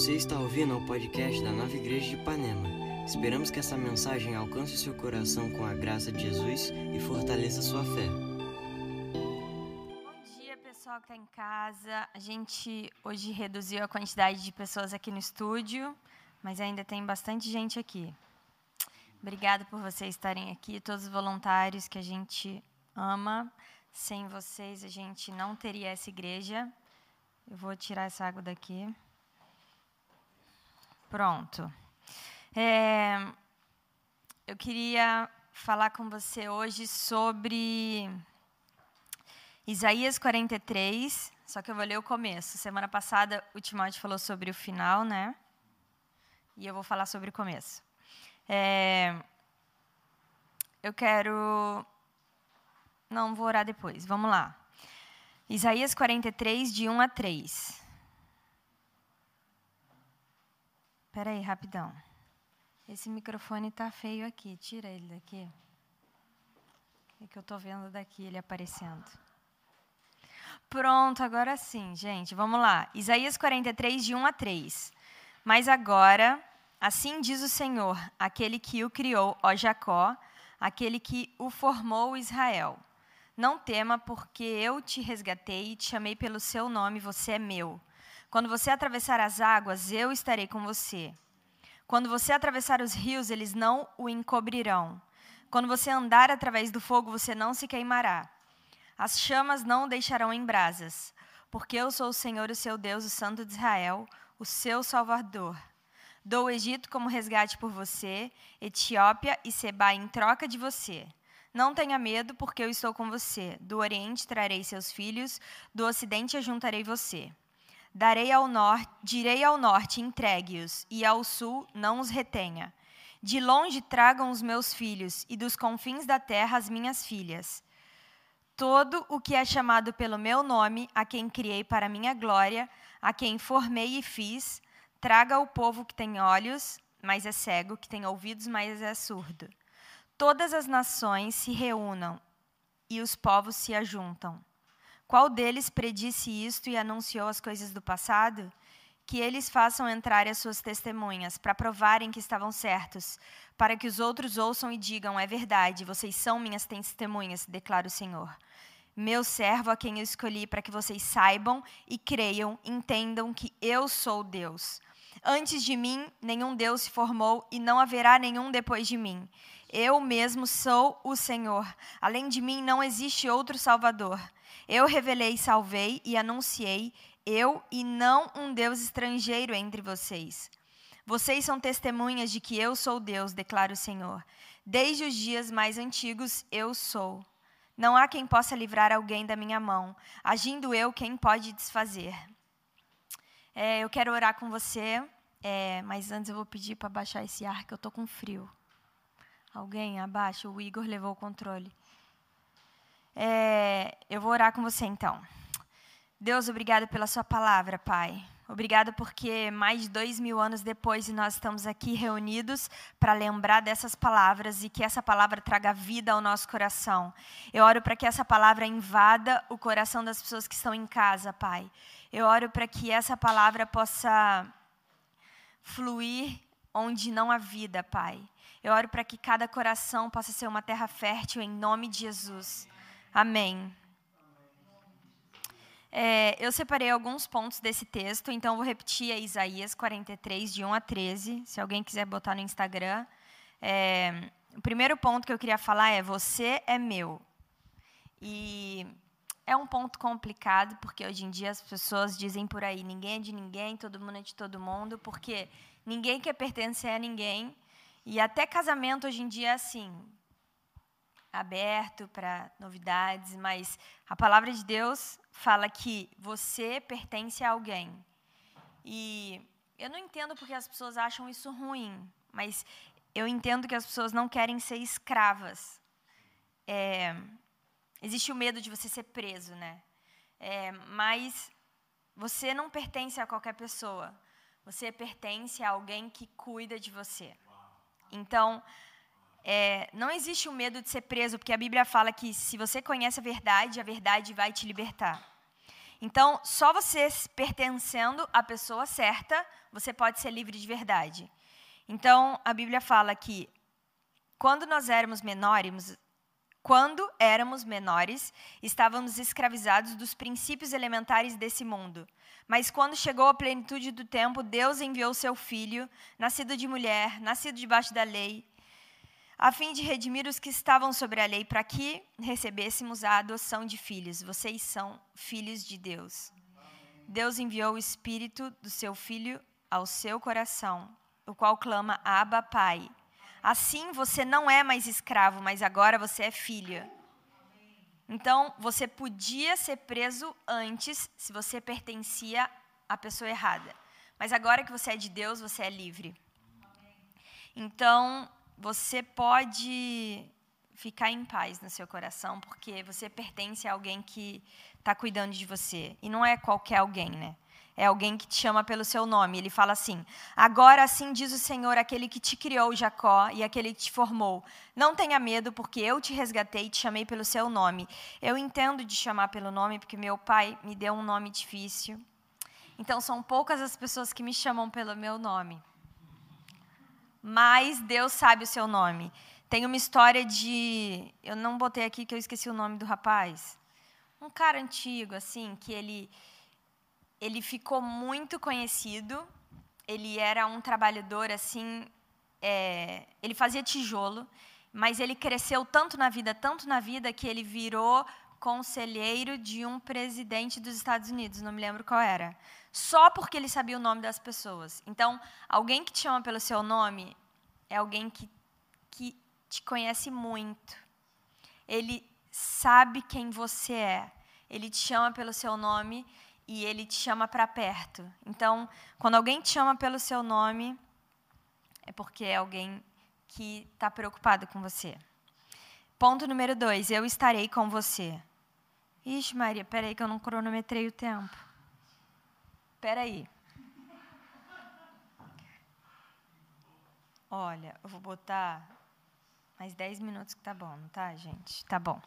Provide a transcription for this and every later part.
Você está ouvindo o podcast da Nova Igreja de Ipanema. Esperamos que essa mensagem alcance o seu coração com a graça de Jesus e fortaleça sua fé. Bom dia, pessoal que está em casa. A gente hoje reduziu a quantidade de pessoas aqui no estúdio, mas ainda tem bastante gente aqui. Obrigada por vocês estarem aqui, todos os voluntários que a gente ama. Sem vocês, a gente não teria essa igreja. Eu vou tirar essa água daqui. Pronto. É, eu queria falar com você hoje sobre Isaías 43, só que eu vou ler o começo. Semana passada o Timóteo falou sobre o final, né? E eu vou falar sobre o começo. É, eu quero. Não, vou orar depois. Vamos lá. Isaías 43, de 1 a 3. Espera aí, rapidão. Esse microfone está feio aqui. Tira ele daqui. É que eu estou vendo daqui ele aparecendo. Pronto, agora sim, gente. Vamos lá. Isaías 43, de 1 a 3. Mas agora, assim diz o Senhor, aquele que o criou, ó Jacó, aquele que o formou, Israel. Não tema, porque eu te resgatei e te chamei pelo seu nome, você é meu. Quando você atravessar as águas, eu estarei com você. Quando você atravessar os rios, eles não o encobrirão. Quando você andar através do fogo, você não se queimará. As chamas não o deixarão em brasas, porque eu sou o Senhor, o seu Deus, o Santo de Israel, o seu Salvador. Dou o Egito como resgate por você, Etiópia e Seba em troca de você. Não tenha medo, porque eu estou com você. Do Oriente trarei seus filhos, do Ocidente ajuntarei você. Darei ao norte, direi ao norte, entregue-os, e ao sul não os retenha. De longe tragam os meus filhos, e dos confins da terra as minhas filhas. Todo o que é chamado pelo meu nome, a quem criei para minha glória, a quem formei e fiz, traga ao povo que tem olhos, mas é cego, que tem ouvidos, mas é surdo. Todas as nações se reúnam e os povos se ajuntam. Qual deles predisse isto e anunciou as coisas do passado? Que eles façam entrar as suas testemunhas, para provarem que estavam certos, para que os outros ouçam e digam: É verdade, vocês são minhas testemunhas, declara o Senhor. Meu servo a quem eu escolhi, para que vocês saibam e creiam, entendam que eu sou Deus. Antes de mim, nenhum Deus se formou e não haverá nenhum depois de mim. Eu mesmo sou o Senhor. Além de mim, não existe outro Salvador. Eu revelei, salvei e anunciei, eu e não um Deus estrangeiro entre vocês. Vocês são testemunhas de que eu sou Deus, declara o Senhor. Desde os dias mais antigos, eu sou. Não há quem possa livrar alguém da minha mão. Agindo eu, quem pode desfazer? É, eu quero orar com você, é, mas antes eu vou pedir para baixar esse ar, que eu estou com frio. Alguém abaixa, o Igor levou o controle. É, eu vou orar com você então. Deus, obrigado pela Sua palavra, Pai. Obrigado porque mais de dois mil anos depois nós estamos aqui reunidos para lembrar dessas palavras e que essa palavra traga vida ao nosso coração. Eu oro para que essa palavra invada o coração das pessoas que estão em casa, Pai. Eu oro para que essa palavra possa fluir onde não há vida, Pai. Eu oro para que cada coração possa ser uma terra fértil em nome de Jesus. Amém. É, eu separei alguns pontos desse texto, então vou repetir a Isaías 43, de 1 a 13, se alguém quiser botar no Instagram. É, o primeiro ponto que eu queria falar é: Você é meu. E é um ponto complicado, porque hoje em dia as pessoas dizem por aí: ninguém é de ninguém, todo mundo é de todo mundo, porque ninguém quer pertencer a ninguém. E até casamento hoje em dia é assim aberto para novidades, mas a palavra de Deus fala que você pertence a alguém. E eu não entendo porque as pessoas acham isso ruim, mas eu entendo que as pessoas não querem ser escravas. É, existe o medo de você ser preso, né? É, mas você não pertence a qualquer pessoa. Você pertence a alguém que cuida de você. Então, é, não existe o medo de ser preso, porque a Bíblia fala que se você conhece a verdade, a verdade vai te libertar. Então, só você pertencendo à pessoa certa, você pode ser livre de verdade. Então, a Bíblia fala que quando nós éramos menores, quando éramos menores, estávamos escravizados dos princípios elementares desse mundo. Mas quando chegou a plenitude do tempo, Deus enviou seu filho, nascido de mulher, nascido debaixo da lei, a fim de redimir os que estavam sobre a lei, para que recebêssemos a adoção de filhos. Vocês são filhos de Deus. Deus enviou o Espírito do seu Filho ao seu coração, o qual clama: Abba, Pai. Assim você não é mais escravo, mas agora você é filha. Então, você podia ser preso antes se você pertencia à pessoa errada. Mas agora que você é de Deus, você é livre. Então, você pode ficar em paz no seu coração, porque você pertence a alguém que está cuidando de você. E não é qualquer alguém, né? É alguém que te chama pelo seu nome. Ele fala assim: Agora assim diz o Senhor, aquele que te criou, Jacó, e aquele que te formou. Não tenha medo, porque eu te resgatei e te chamei pelo seu nome. Eu entendo de chamar pelo nome, porque meu pai me deu um nome difícil. Então são poucas as pessoas que me chamam pelo meu nome mas Deus sabe o seu nome. Tem uma história de. Eu não botei aqui que eu esqueci o nome do rapaz. Um cara antigo, assim, que ele, ele ficou muito conhecido. Ele era um trabalhador, assim. É, ele fazia tijolo, mas ele cresceu tanto na vida, tanto na vida, que ele virou conselheiro de um presidente dos Estados Unidos, não me lembro qual era. Só porque ele sabia o nome das pessoas. Então, alguém que te chama pelo seu nome é alguém que, que te conhece muito. Ele sabe quem você é. Ele te chama pelo seu nome e ele te chama para perto. Então, quando alguém te chama pelo seu nome, é porque é alguém que está preocupado com você. Ponto número dois: eu estarei com você. Ixi, Maria, peraí que eu não cronometrei o tempo. Peraí. Olha, eu vou botar mais 10 minutos que tá bom, não tá, gente? Tá bom.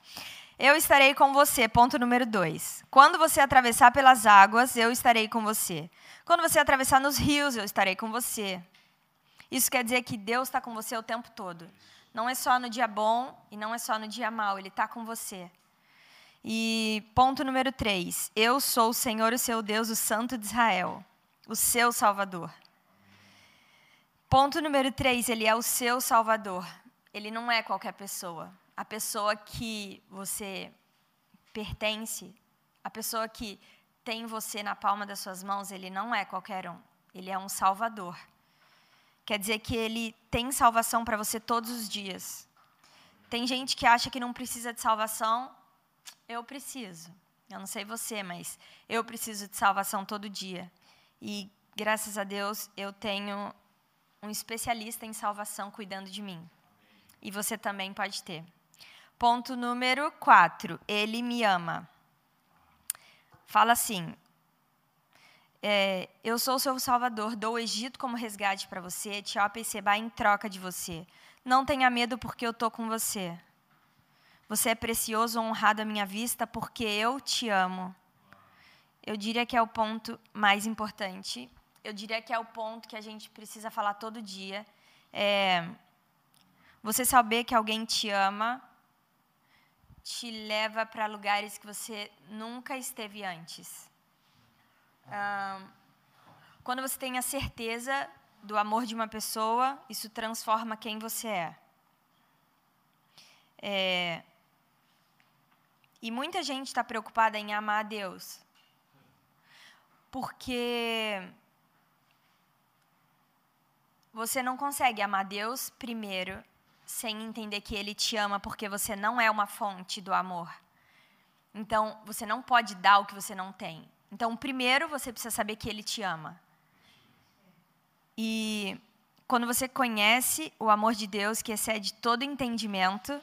Eu estarei com você, ponto número 2. Quando você atravessar pelas águas, eu estarei com você. Quando você atravessar nos rios, eu estarei com você. Isso quer dizer que Deus está com você o tempo todo. Não é só no dia bom e não é só no dia mau, Ele está com você. E ponto número 3. Eu sou o Senhor, o seu Deus, o Santo de Israel, o seu Salvador. Ponto número 3. Ele é o seu Salvador. Ele não é qualquer pessoa. A pessoa que você pertence, a pessoa que tem você na palma das suas mãos, ele não é qualquer um. Ele é um Salvador. Quer dizer que ele tem salvação para você todos os dias. Tem gente que acha que não precisa de salvação, eu preciso. Eu não sei você, mas eu preciso de salvação todo dia. E graças a Deus eu tenho um especialista em salvação cuidando de mim. E você também pode ter. Ponto número 4. Ele me ama. Fala assim: é, Eu sou o seu salvador, dou o Egito como resgate para você, Etiópia e Seba em troca de você. Não tenha medo, porque eu estou com você. Você é precioso, honrado à minha vista, porque eu te amo. Eu diria que é o ponto mais importante. Eu diria que é o ponto que a gente precisa falar todo dia. É, você saber que alguém te ama te leva para lugares que você nunca esteve antes. quando você tem a certeza do amor de uma pessoa, isso transforma quem você é. é e muita gente está preocupada em amar a Deus. Porque você não consegue amar Deus primeiro sem entender que Ele te ama, porque você não é uma fonte do amor. Então, você não pode dar o que você não tem. Então, primeiro você precisa saber que Ele te ama. E quando você conhece o amor de Deus, que excede todo entendimento,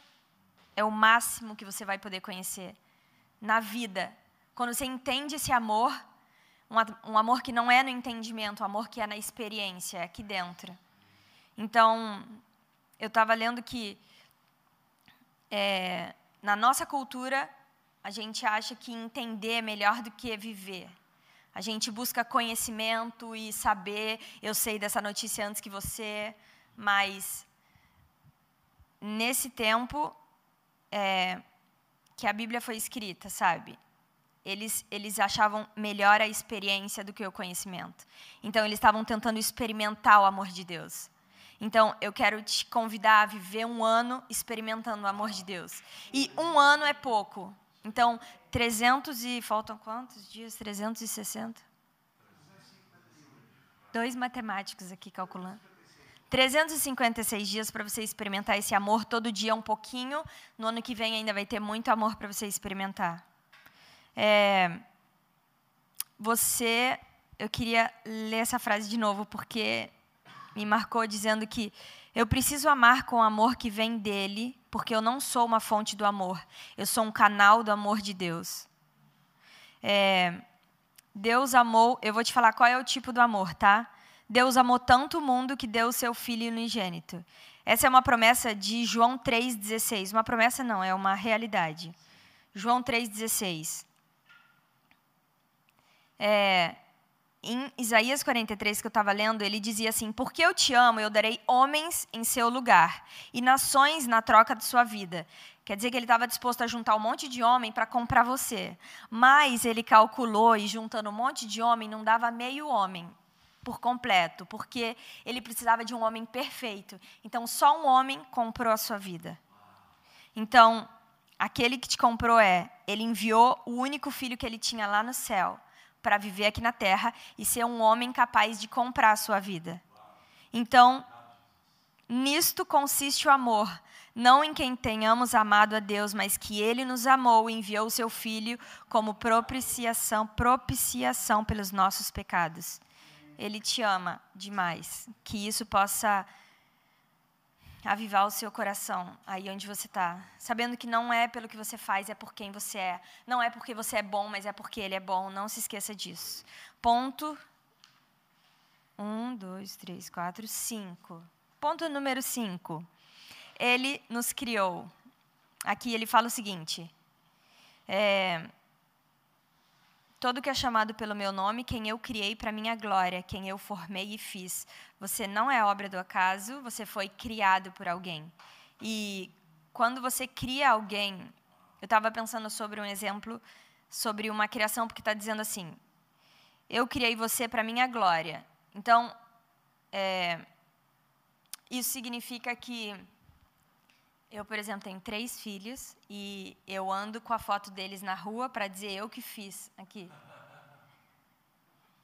é o máximo que você vai poder conhecer na vida. Quando você entende esse amor, um, amor que não é no entendimento, um amor que é na experiência, é aqui dentro. Então, eu estava lendo que é, na nossa cultura, a gente acha que entender é melhor do que viver. A gente busca conhecimento e saber. Eu sei dessa notícia antes que você, mas nesse tempo é, que a Bíblia foi escrita, sabe? Eles, eles achavam melhor a experiência do que o conhecimento. Então, eles estavam tentando experimentar o amor de Deus. Então, eu quero te convidar a viver um ano experimentando o amor de Deus. E um ano é pouco. Então, 300 e. Faltam quantos dias? 360? Dois matemáticos aqui calculando. 356 dias para você experimentar esse amor todo dia um pouquinho. No ano que vem ainda vai ter muito amor para você experimentar. É, você, eu queria ler essa frase de novo porque me marcou dizendo que eu preciso amar com o amor que vem dele, porque eu não sou uma fonte do amor, eu sou um canal do amor de Deus. É, Deus amou, eu vou te falar qual é o tipo do amor, tá? Deus amou tanto o mundo que deu o seu filho unigênito. Essa é uma promessa de João 3,16. Uma promessa não, é uma realidade. João 3,16. É, em Isaías 43, que eu estava lendo, ele dizia assim: Porque eu te amo, eu darei homens em seu lugar e nações na troca de sua vida. Quer dizer que ele estava disposto a juntar um monte de homem para comprar você. Mas ele calculou e juntando um monte de homem não dava meio homem por completo, porque ele precisava de um homem perfeito. Então só um homem comprou a sua vida. Então, aquele que te comprou é, ele enviou o único filho que ele tinha lá no céu para viver aqui na terra e ser um homem capaz de comprar a sua vida. Então, nisto consiste o amor, não em quem tenhamos amado a Deus, mas que ele nos amou e enviou o seu filho como propiciação, propiciação pelos nossos pecados. Ele te ama demais, que isso possa avivar o seu coração aí onde você está, sabendo que não é pelo que você faz, é por quem você é. Não é porque você é bom, mas é porque Ele é bom. Não se esqueça disso. Ponto. Um, dois, três, quatro, cinco. Ponto número cinco. Ele nos criou. Aqui ele fala o seguinte. É, Todo que é chamado pelo meu nome, quem eu criei para minha glória, quem eu formei e fiz. Você não é obra do acaso, você foi criado por alguém. E quando você cria alguém, eu estava pensando sobre um exemplo, sobre uma criação, porque está dizendo assim: eu criei você para minha glória. Então, é, isso significa que eu, por exemplo, tenho três filhos e eu ando com a foto deles na rua para dizer eu que fiz aqui.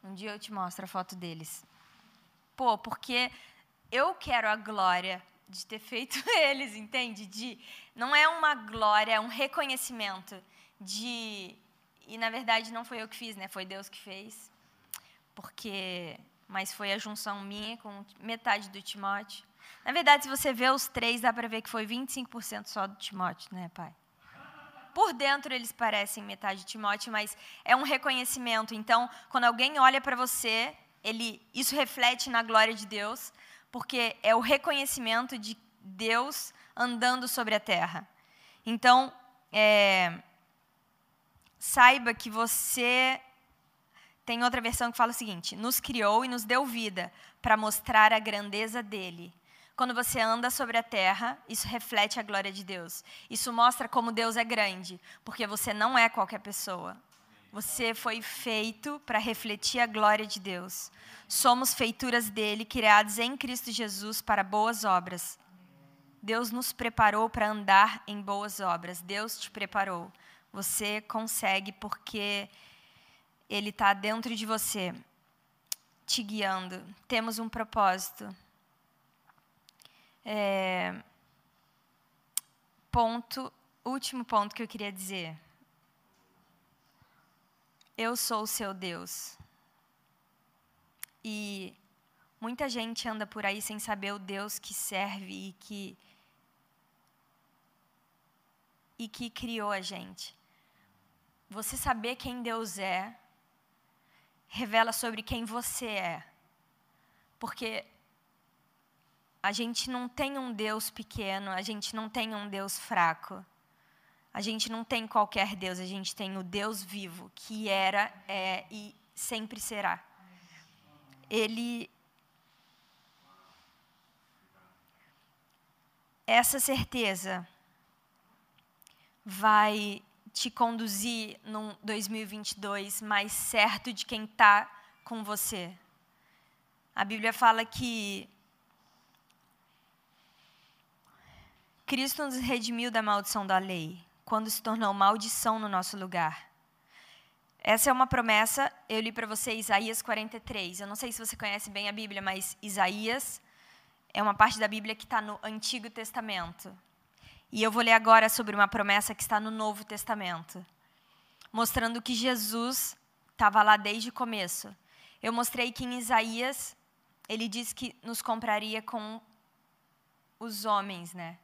Um dia eu te mostro a foto deles. Pô, porque eu quero a glória de ter feito eles, entende? De não é uma glória, é um reconhecimento de e na verdade não foi eu que fiz, né? Foi Deus que fez. Porque mas foi a junção minha com metade do Timóteo. Na verdade, se você vê os três, dá para ver que foi 25% só do Timóteo, né, pai? Por dentro eles parecem metade de Timóteo, mas é um reconhecimento. Então, quando alguém olha para você, ele, isso reflete na glória de Deus, porque é o reconhecimento de Deus andando sobre a terra. Então, é, saiba que você tem outra versão que fala o seguinte: nos criou e nos deu vida para mostrar a grandeza dele. Quando você anda sobre a terra, isso reflete a glória de Deus. Isso mostra como Deus é grande, porque você não é qualquer pessoa. Você foi feito para refletir a glória de Deus. Somos feituras dele, criados em Cristo Jesus para boas obras. Deus nos preparou para andar em boas obras. Deus te preparou. Você consegue porque Ele está dentro de você, te guiando. Temos um propósito. É, ponto, último ponto que eu queria dizer. Eu sou o seu Deus. E muita gente anda por aí sem saber o Deus que serve e que e que criou a gente. Você saber quem Deus é revela sobre quem você é. Porque a gente não tem um Deus pequeno, a gente não tem um Deus fraco. A gente não tem qualquer Deus, a gente tem o Deus vivo, que era, é e sempre será. Ele. Essa certeza vai te conduzir num 2022 mais certo de quem está com você. A Bíblia fala que Cristo nos redimiu da maldição da lei quando se tornou maldição no nosso lugar. Essa é uma promessa, eu li para você Isaías 43. Eu não sei se você conhece bem a Bíblia, mas Isaías é uma parte da Bíblia que está no Antigo Testamento. E eu vou ler agora sobre uma promessa que está no Novo Testamento, mostrando que Jesus estava lá desde o começo. Eu mostrei que em Isaías ele diz que nos compraria com os homens, né?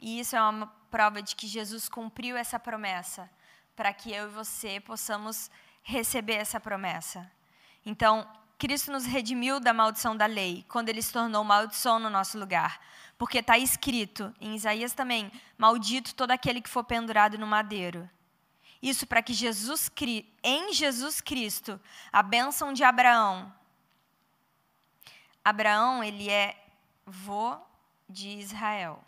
E isso é uma prova de que Jesus cumpriu essa promessa, para que eu e você possamos receber essa promessa. Então, Cristo nos redimiu da maldição da lei, quando ele se tornou maldição no nosso lugar. Porque está escrito em Isaías também: Maldito todo aquele que for pendurado no madeiro. Isso para que Jesus, em Jesus Cristo, a bênção de Abraão. Abraão, ele é vô de Israel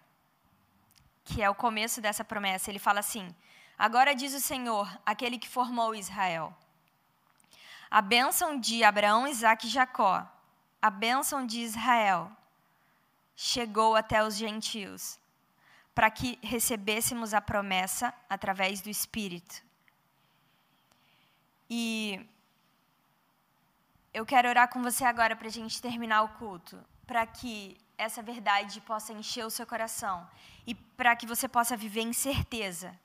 que é o começo dessa promessa, ele fala assim: Agora diz o Senhor, aquele que formou Israel. A bênção de Abraão, Isaac e Jacó, a bênção de Israel, chegou até os gentios, para que recebêssemos a promessa através do Espírito. E eu quero orar com você agora para a gente terminar o culto, para que essa verdade possa encher o seu coração e para que você possa viver em certeza.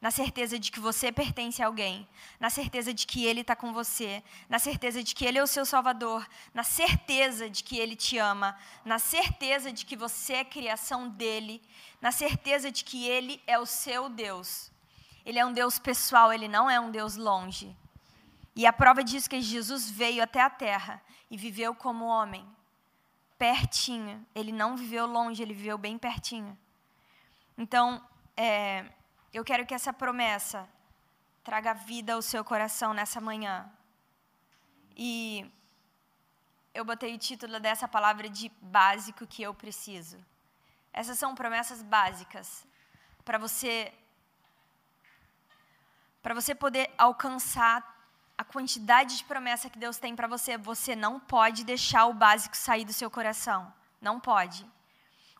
Na certeza de que você pertence a alguém, na certeza de que Ele está com você, na certeza de que Ele é o seu Salvador, na certeza de que Ele te ama, na certeza de que você é criação dele, na certeza de que Ele é o seu Deus. Ele é um Deus pessoal, Ele não é um Deus longe. E a prova disso é que Jesus veio até a terra e viveu como homem, pertinho. Ele não viveu longe, ele viveu bem pertinho. Então, é, eu quero que essa promessa traga vida ao seu coração nessa manhã. E eu botei o título dessa palavra de básico que eu preciso. Essas são promessas básicas para você para você poder alcançar a quantidade de promessa que Deus tem para você. Você não pode deixar o básico sair do seu coração. Não pode.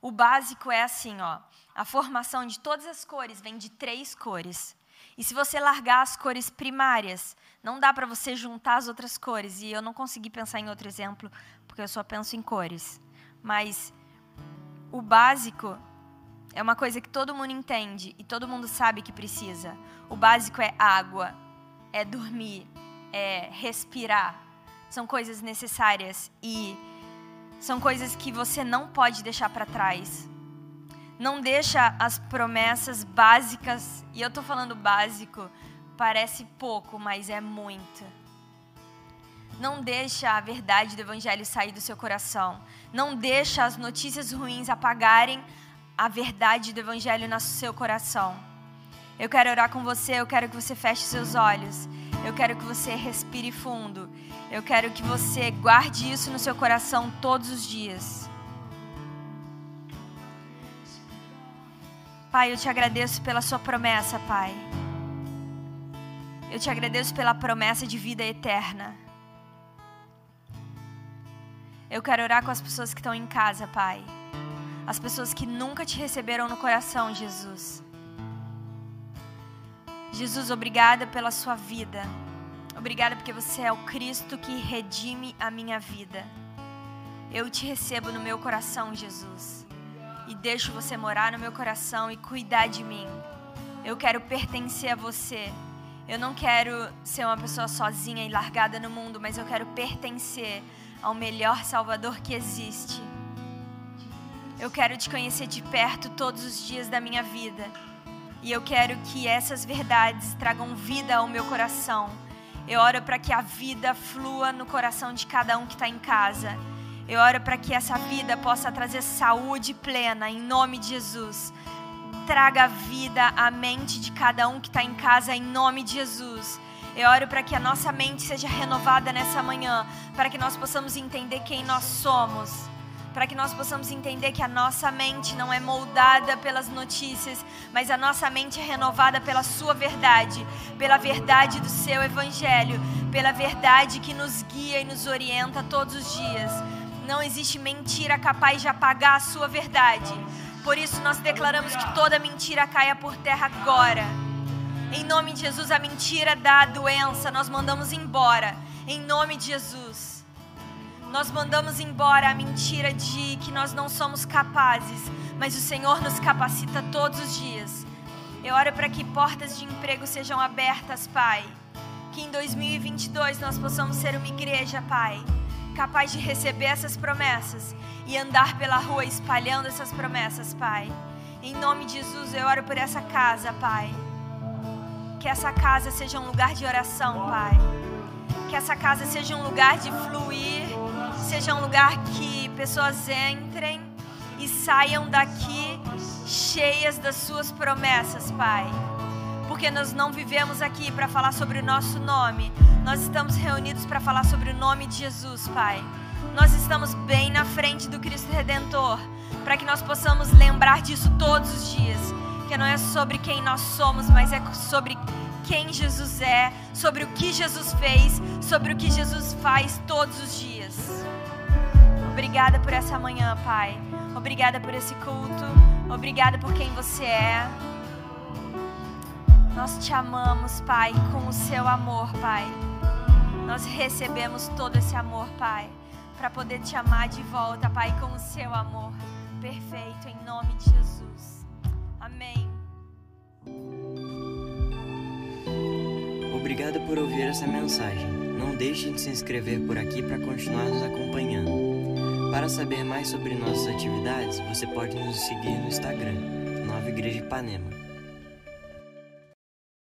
O básico é assim, ó. A formação de todas as cores vem de três cores. E se você largar as cores primárias, não dá para você juntar as outras cores. E eu não consegui pensar em outro exemplo, porque eu só penso em cores. Mas o básico é uma coisa que todo mundo entende e todo mundo sabe que precisa. O básico é água, é dormir, é respirar. São coisas necessárias e são coisas que você não pode deixar para trás. Não deixa as promessas básicas, e eu estou falando básico, parece pouco, mas é muito. Não deixa a verdade do evangelho sair do seu coração. Não deixa as notícias ruins apagarem a verdade do evangelho no seu coração. Eu quero orar com você, eu quero que você feche seus olhos. Eu quero que você respire fundo. Eu quero que você guarde isso no seu coração todos os dias. Pai, eu te agradeço pela sua promessa, Pai. Eu te agradeço pela promessa de vida eterna. Eu quero orar com as pessoas que estão em casa, Pai. As pessoas que nunca te receberam no coração, Jesus. Jesus, obrigada pela sua vida. Obrigada porque você é o Cristo que redime a minha vida. Eu te recebo no meu coração, Jesus. E deixo você morar no meu coração e cuidar de mim. Eu quero pertencer a você. Eu não quero ser uma pessoa sozinha e largada no mundo, mas eu quero pertencer ao melhor Salvador que existe. Eu quero te conhecer de perto todos os dias da minha vida. E eu quero que essas verdades tragam vida ao meu coração. Eu oro para que a vida flua no coração de cada um que está em casa. Eu oro para que essa vida possa trazer saúde plena, em nome de Jesus. traga vida à mente de cada um que está em casa, em nome de Jesus. Eu oro para que a nossa mente seja renovada nessa manhã, para que nós possamos entender quem nós somos, para que nós possamos entender que a nossa mente não é moldada pelas notícias, mas a nossa mente é renovada pela Sua verdade, pela verdade do Seu Evangelho, pela verdade que nos guia e nos orienta todos os dias. Não existe mentira capaz de apagar a Sua verdade. Por isso nós declaramos que toda mentira caia por terra agora. Em nome de Jesus, a mentira da doença nós mandamos embora. Em nome de Jesus. Nós mandamos embora a mentira de que nós não somos capazes, mas o Senhor nos capacita todos os dias. Eu oro para que portas de emprego sejam abertas, Pai. Que em 2022 nós possamos ser uma igreja, Pai, capaz de receber essas promessas e andar pela rua espalhando essas promessas, Pai. Em nome de Jesus, eu oro por essa casa, Pai. Que essa casa seja um lugar de oração, Pai. Que essa casa seja um lugar de fluir, seja um lugar que pessoas entrem e saiam daqui cheias das suas promessas, Pai. Porque nós não vivemos aqui para falar sobre o nosso nome, nós estamos reunidos para falar sobre o nome de Jesus, Pai. Nós estamos bem na frente do Cristo Redentor, para que nós possamos lembrar disso todos os dias, que não é sobre quem nós somos, mas é sobre quem Jesus é, sobre o que Jesus fez, sobre o que Jesus faz todos os dias. Obrigada por essa manhã, Pai. Obrigada por esse culto. Obrigada por quem você é. Nós te amamos, Pai, com o seu amor, Pai. Nós recebemos todo esse amor, Pai para poder te amar de volta, Pai, com o seu amor perfeito, em nome de Jesus. Amém. Obrigado por ouvir essa mensagem. Não deixe de se inscrever por aqui para continuar nos acompanhando. Para saber mais sobre nossas atividades, você pode nos seguir no Instagram, Nova Igreja Ipanema.